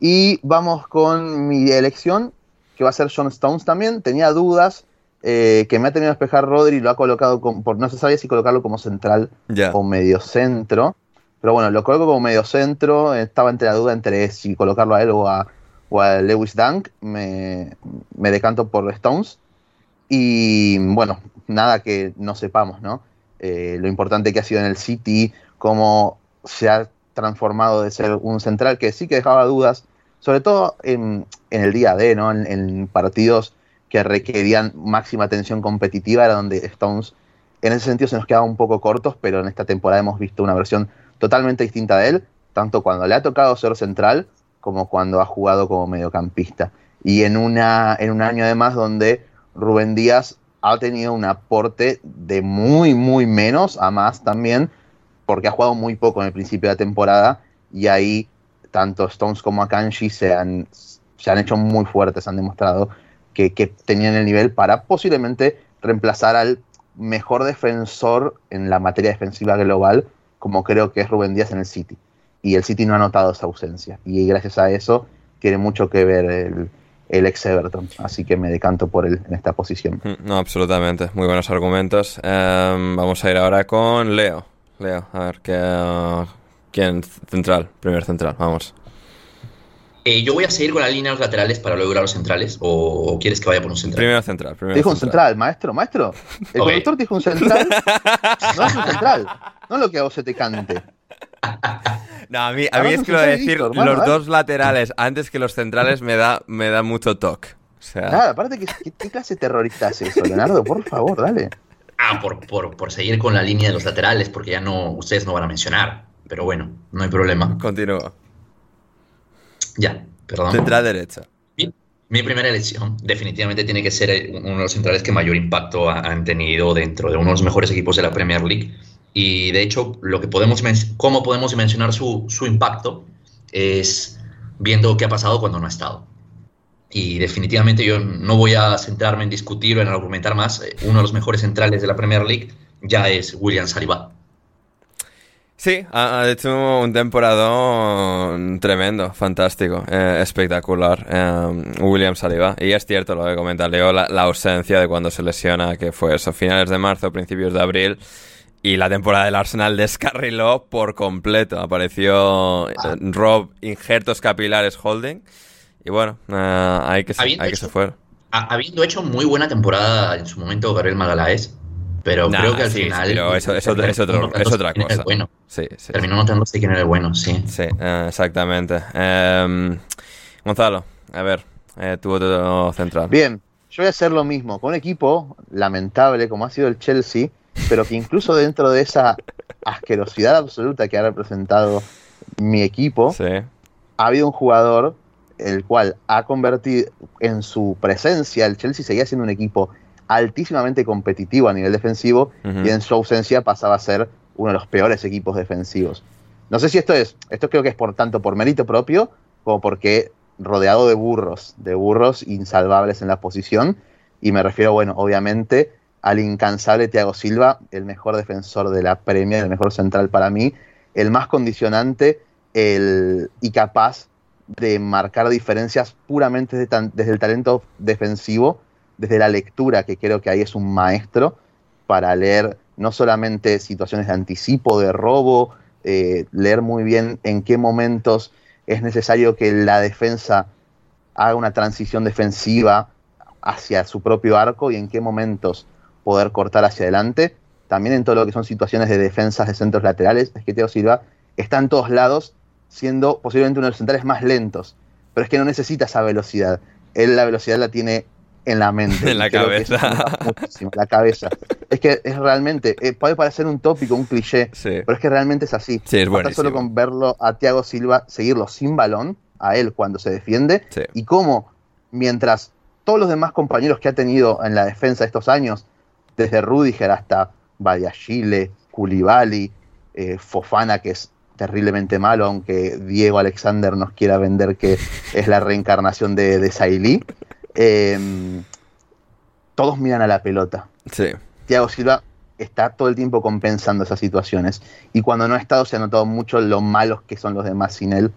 Y vamos con mi elección, que va a ser John Stones también. Tenía dudas eh, que me ha tenido que despejar Rodri y lo ha colocado, por, no se sabía si colocarlo como central o medio centro. Pero bueno, lo coloco como medio centro. Estaba entre la duda entre si colocarlo a él o a, Lewis Dunk. Me, decanto por Stones. Y bueno, nada que no sepamos, ¿no? Eh, lo importante que ha sido en el City, cómo se ha transformado de ser un central que sí que dejaba dudas, sobre todo en, el día D, ¿no? En, partidos que requerían máxima atención competitiva, era donde Stones en ese sentido se nos quedaba un poco cortos, pero en esta temporada hemos visto una versión totalmente distinta de él, tanto cuando le ha tocado ser central como cuando ha jugado como mediocampista. Y en, una, en un año además donde Rubén Díaz ha tenido un aporte de muy, muy menos a más también, porque ha jugado muy poco en el principio de la temporada y ahí tanto Stones como Akanji se han, se han hecho muy fuertes, han demostrado que, tenían el nivel para posiblemente reemplazar al mejor defensor en la materia defensiva global, como creo que es Rubén Díaz en el City. Y el City no ha notado esa ausencia. Y gracias a eso tiene mucho que ver el, el ex Everton. Así que me decanto por él en esta posición. Mm, no, absolutamente. Muy buenos argumentos. Em, vamos a ir ahora con Leo. Leo, a ver, ¿qué, ¿quién central? Primer central, vamos. Eh, yo voy a seguir con la línea de los laterales para luego ir a los centrales. ¿O quieres que vaya por un central? Primero central. Primero dijo un central, maestro, maestro. El conductor dijo un central. no es un central. No es lo que a vos se te cante. No, a mí, a mí es que lo de decir los ¿eh? dos laterales antes que los centrales me da, me da mucho toque. O sea... Nada, aparte, ¿qué, ¿qué, clase terrorista es eso, Leonardo? Por favor, dale. Ah, por, por, por, seguir con la línea de los laterales, porque ya no, ustedes no van a mencionar. Pero bueno, no hay problema. Continúa. Ya, perdón. Central derecha. Mi, primera elección definitivamente tiene que ser uno de los centrales que mayor impacto han tenido dentro de uno de los mejores equipos de la Premier League. Y de hecho, lo que podemos cómo podemos mencionar su, su impacto es viendo qué ha pasado cuando no ha estado. Y definitivamente yo no voy a centrarme en discutir o en argumentar más. Eh, uno de los mejores centrales de la Premier League ya es William Saliba. Sí, ha, hecho un temporada tremendo, fantástico, eh, espectacular. Eh, William Saliba. Y es cierto lo que comenta Leo, la, ausencia de cuando se lesiona, que fue eso, finales de marzo, principios de abril. Y la temporada del Arsenal descarriló por completo. Apareció ah. Rob Injertos Capilares Holding. Y bueno, eh, hay que, hay que se fuera. Habiendo hecho muy buena temporada en su momento Gabriel Magaláes, pero creo que al final. pero eso, es otra cosa. Bueno. Sí, sí, Terminó notándose quién era el bueno, sí. Sí, eh, exactamente. Em, Gonzalo, a ver, eh, tu otro central. Bien, yo voy a hacer lo mismo con un equipo lamentable como ha sido el Chelsea pero que incluso dentro de esa asquerosidad absoluta que ha representado mi equipo, ha habido un jugador el cual ha convertido en su presencia, el Chelsea seguía siendo un equipo altísimamente competitivo a nivel defensivo y en su ausencia pasaba a ser uno de los peores equipos defensivos. No sé si esto es, esto creo que es por tanto por mérito propio como porque rodeado de burros, de burros insalvables en la posición y me refiero, bueno, obviamente al incansable Thiago Silva, el mejor defensor de la Premier, el mejor central para mí, el más condicionante el, y capaz de marcar diferencias puramente desde, el talento defensivo, desde la lectura, que creo que ahí es un maestro, para leer no solamente situaciones de anticipo, de robo, eh, leer muy bien en qué momentos es necesario que la defensa haga una transición defensiva hacia su propio arco y en qué momentos poder cortar hacia adelante. También en todo lo que son situaciones de defensas de centros laterales, es que Teo Silva está en todos lados, siendo posiblemente uno de los centrales más lentos. Pero es que no necesita esa velocidad. Él la velocidad la tiene en la mente. en la cabeza. la cabeza. Es que es realmente, eh, puede parecer un tópico, un cliché, pero es que realmente es así. Sí, es solo con verlo a Thiago Silva, seguirlo sin balón, a él cuando se defiende, y cómo mientras todos los demás compañeros que ha tenido en la defensa estos años desde Rudiger hasta Badiashile, Koulibaly, eh, Fofana, que es terriblemente malo, aunque Diego Alexander nos quiera vender que es la reencarnación de, de em, todos miran a la pelota. Sí. Thiago Silva está todo el tiempo compensando esas situaciones. Y cuando no ha estado, se ha notado mucho lo malos que son los demás sin él.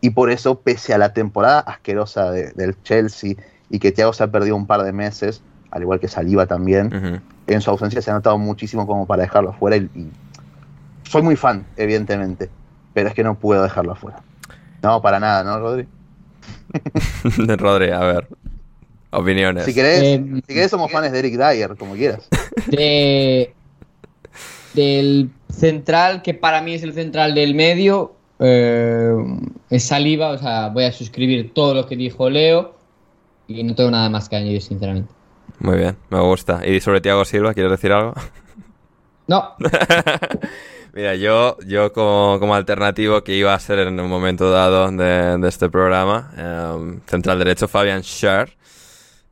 Y por eso, pese a la temporada asquerosa del Chelsea y que Thiago se ha perdido un par de meses, al igual que Saliva también, en su ausencia se ha notado muchísimo como para dejarlo afuera y, soy muy fan, evidentemente, pero es que no puedo dejarlo afuera. No, para nada, ¿no, Rodri? Rodri, a ver. Opiniones. Si querés, em, si querés somos fans de Eric Dyer, como quieras. De, del central, que para mí es el central del medio, eh, es saliva, o sea, voy a suscribir todo lo que dijo Leo y no tengo nada más que añadir, sinceramente. Muy bien, me gusta. ¿Y sobre Tiago Silva, quieres decir algo? No. Mira, yo, yo como, alternativo que iba a ser en un momento dado de, este programa, em, central derecho Fabian Scher,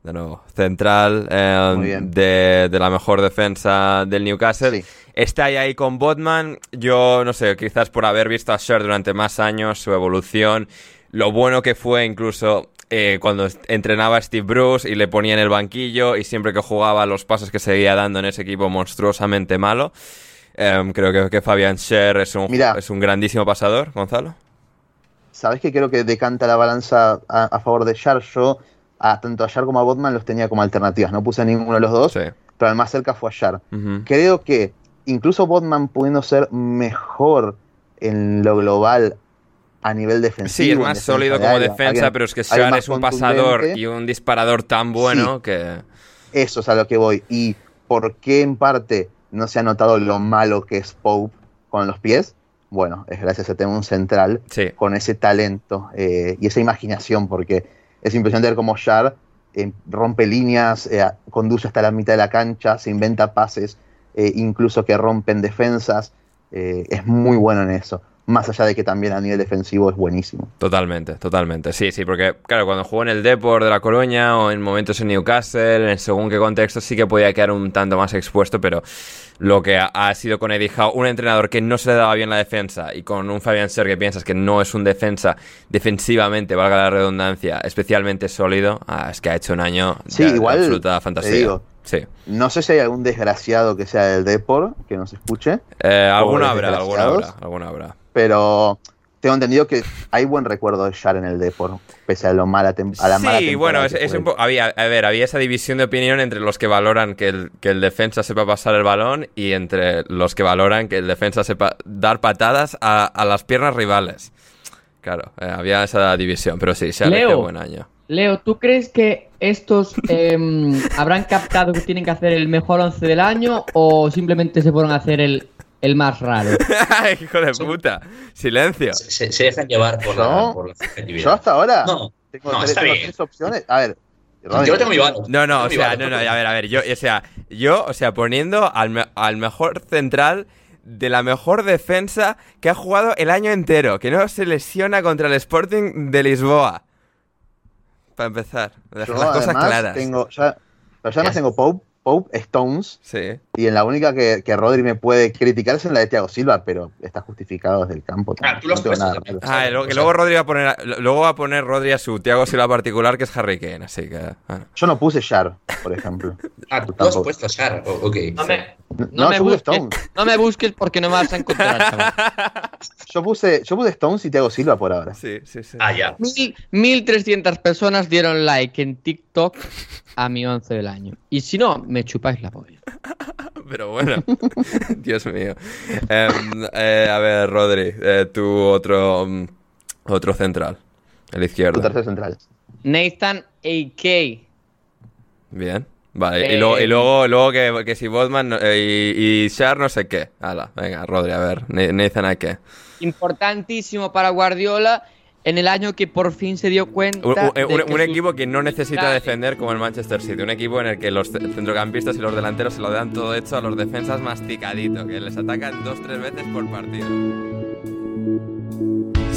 de nuevo, central em, de, la mejor defensa del Newcastle. Está ahí, ahí con Botman. Yo no sé, quizás por haber visto a Scher durante más años, su evolución, lo bueno que fue incluso eh, cuando entrenaba a Steve Bruce y le ponía en el banquillo y siempre que jugaba los pasos que seguía dando en ese equipo monstruosamente malo. Em, creo que, que Fabian Scher es un, es un grandísimo pasador, Gonzalo. ¿Sabes que creo que decanta la balanza a, favor de Scher? Yo, a, tanto a Scher como a Botman los tenía como alternativas. No puse a ninguno de los dos, pero el más cerca fue a Scher. Creo que incluso Botman pudiendo ser mejor en lo global a nivel defensivo. Sí, es más sólido como defensa, pero es que Scher es un pasador y un disparador tan bueno que... Eso es a lo que voy. ¿Y por qué en parte no se ha notado lo malo que es Pope con los pies. Bueno, es gracias a tener un central con ese talento eh, y esa imaginación, porque es impresionante ver cómo Shar eh, rompe líneas, eh, conduce hasta la mitad de la cancha, se inventa pases, incluso que rompen defensas. es muy bueno en eso más allá de que también a nivel defensivo es buenísimo. Totalmente, totalmente. Sí, sí, porque claro, cuando jugó en el Deport de la Coruña o en momentos en Newcastle, en según qué contexto, sí que podía quedar un tanto más expuesto, pero lo que ha, sido con Eddie Howe, un entrenador que no se le daba bien la defensa y con un Fabian Ser que piensas que no es un defensa defensivamente, valga la redundancia, especialmente sólido, ah, es que ha hecho un año sí, de, igual, absoluta fantasía. sí. No sé si hay algún desgraciado que sea del Deport que nos escuche. Eh, alguna habrá, alguna habrá, alguna habrá. Pero tengo entendido que hay buen recuerdo de Shar en el Depor, pese a, lo mala a la mala Sí, bueno, es, un había, a ver, había esa división de opinión entre los que valoran que el, que el defensa sepa pasar el balón y entre los que valoran que el defensa sepa dar patadas a, las piernas rivales. Claro, eh, había esa división, pero sí, se ha buen año. Leo, ¿tú crees que estos em, habrán captado que tienen que hacer el mejor once del año o simplemente se fueron a hacer el el más raro. Hijo de puta. Silencio. Se, dejan llevar por, la, por Yo hasta ahora no, tengo, tres, opciones. A ver. Yo tengo mi No, no, o sea, no, no, a ver, a ver, yo, o sea, yo, o sea, poniendo al, al mejor central de la mejor defensa que ha jugado el año entero, que no se lesiona contra el Sporting de Lisboa. Para empezar, las cosas claras. Tengo, ya, ya no tengo Pope, Pope Stones. Sí. Y en la única que, que, Rodri me puede criticar es en la de Thiago Silva, pero está justificado desde el campo. Ah, tú lo ah, luego Rodri va a poner, luego va a poner Rodri a su Thiago Silva particular, que es Harry Kane, así que. Yo no puse Shar, por ejemplo. ah, tú has puesto Shar, ok. No me, no, me busques, no me busques porque no me vas a encontrar. yo, puse, yo puse Stones y Thiago Silva por ahora. Sí, sí, sí. Ah, ya. 1300 personas dieron like en TikTok a mi 11 del año. Y si no, me chupáis la polla. Pero bueno, Dios mío. Em, eh, a ver, Rodri, eh, tu otro, mm, otro central, el izquierdo. Tu tercer central. Nathan A.K. Bien. Vale, y, luego, y luego, luego que, que si Botman y, y Shar no sé qué. Hala, venga, Rodri, a ver, Nathan A.K. Importantísimo para Guardiola en el año que por fin se dio cuenta. Un, equipo que no necesita defender como el Manchester City. Un equipo en el que los centrocampistas y los delanteros se lo dan todo hecho a los defensas masticadito, que les atacan dos tres veces por partido.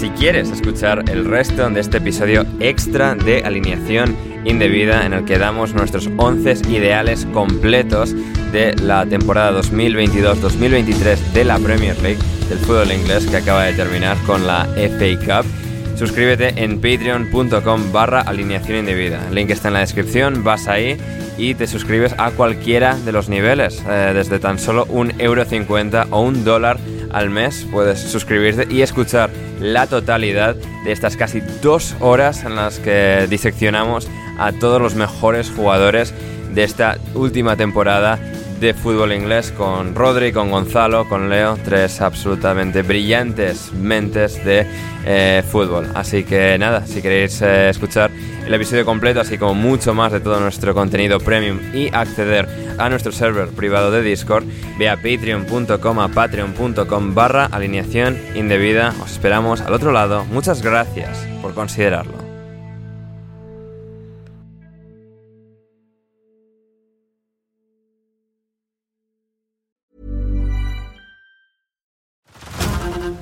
Si quieres escuchar el resto de este episodio extra de alineación indebida en el que damos nuestros 11 ideales completos de la temporada 2022-2023 de la Premier League del fútbol inglés que acaba de terminar con la FA Cup, Suscríbete en patreon.com barra alineación indebida. El link está en la descripción, vas ahí y te suscribes a cualquiera de los niveles. Eh, desde tan solo un euro cincuenta o un dólar al mes puedes suscribirte y escuchar la totalidad de estas casi dos horas en las que diseccionamos a todos los mejores jugadores de esta última temporada de fútbol inglés con Rodri, con Gonzalo, con Leo, tres absolutamente brillantes mentes de eh, fútbol. Así que nada, si queréis eh, escuchar el episodio completo, así como mucho más de todo nuestro contenido premium y acceder a nuestro server privado de Discord, ve patreon.com patreon.com barra alineación indebida. Os esperamos al otro lado. Muchas gracias por considerarlo.